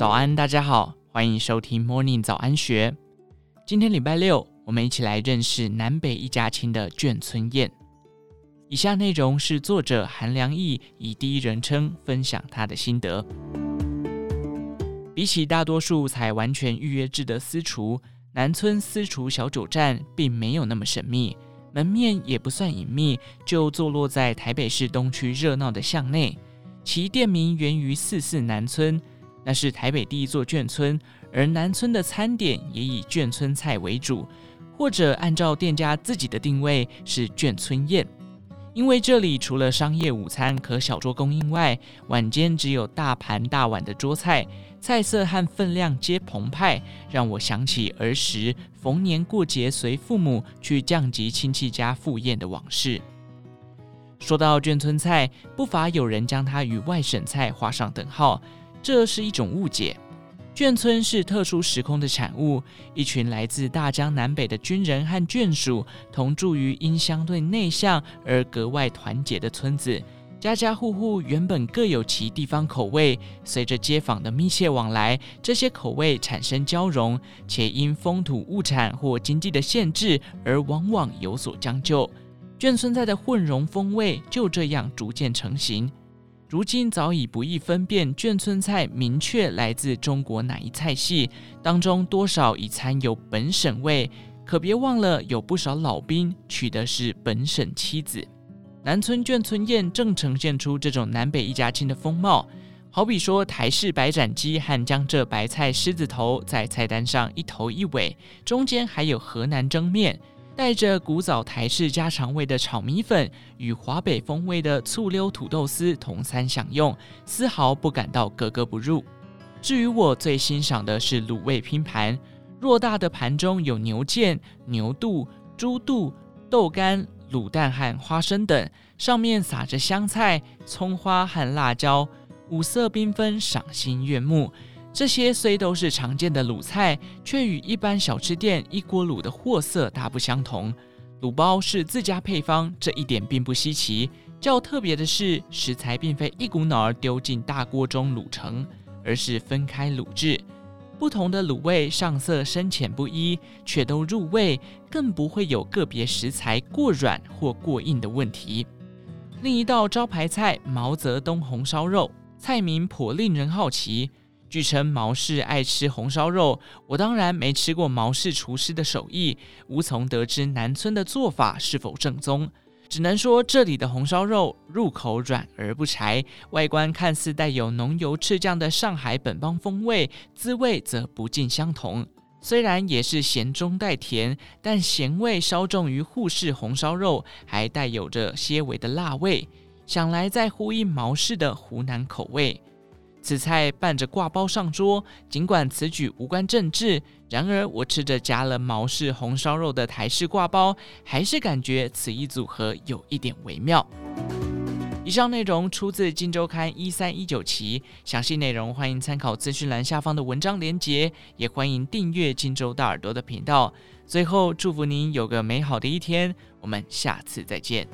早安，大家好，欢迎收听 Morning 早安学。今天礼拜六，我们一起来认识南北一家亲的眷村宴。以下内容是作者韩良义以第一人称分享他的心得。比起大多数采完全预约制的私厨，南村私厨小酒站并没有那么神秘，门面也不算隐秘，就坐落在台北市东区热闹的巷内。其店名源于四四南村。那是台北第一座眷村，而南村的餐点也以眷村菜为主，或者按照店家自己的定位是眷村宴。因为这里除了商业午餐可小桌供应外，晚间只有大盘大碗的桌菜，菜色和分量皆澎湃，让我想起儿时逢年过节随父母去降级亲戚家赴宴的往事。说到眷村菜，不乏有人将它与外省菜画上等号。这是一种误解。眷村是特殊时空的产物，一群来自大江南北的军人和眷属同住于因相对内向而格外团结的村子。家家户户原本各有其地方口味，随着街坊的密切往来，这些口味产生交融，且因风土物产或经济的限制而往往有所将就。眷村菜的混融风味就这样逐渐成型。如今早已不易分辨眷村菜明确来自中国哪一菜系，当中多少已掺有本省味。可别忘了，有不少老兵娶的是本省妻子。南村眷村宴正呈现出这种南北一家亲的风貌。好比说台式白斩鸡和江浙白菜狮子头在菜单上一头一尾，中间还有河南蒸面。带着古早台式家常味的炒米粉与华北风味的醋溜土豆丝同餐享用，丝毫不感到格格不入。至于我最欣赏的是卤味拼盘，偌大的盘中有牛腱、牛肚、猪肚、豆干、卤蛋和花生等，上面撒着香菜、葱花和辣椒，五色缤纷，赏心悦目。这些虽都是常见的卤菜，却与一般小吃店一锅卤的货色大不相同。卤包是自家配方，这一点并不稀奇。较特别的是，食材并非一股脑儿丢进大锅中卤成，而是分开卤制。不同的卤味上色深浅不一，却都入味，更不会有个别食材过软或过硬的问题。另一道招牌菜毛泽东红烧肉，菜名颇令人好奇。据称毛氏爱吃红烧肉，我当然没吃过毛氏厨师的手艺，无从得知南村的做法是否正宗。只能说这里的红烧肉入口软而不柴，外观看似带有浓油赤酱的上海本帮风味，滋味则不尽相同。虽然也是咸中带甜，但咸味稍重于沪式红烧肉，还带有着些微的辣味，想来在呼应毛氏的湖南口味。此菜伴着挂包上桌，尽管此举无关政治，然而我吃着夹了毛氏红烧肉的台式挂包，还是感觉此一组合有一点微妙。以上内容出自《今周刊》一三一九期，详细内容欢迎参考资讯栏下方的文章连结，也欢迎订阅今周大耳朵的频道。最后，祝福您有个美好的一天，我们下次再见。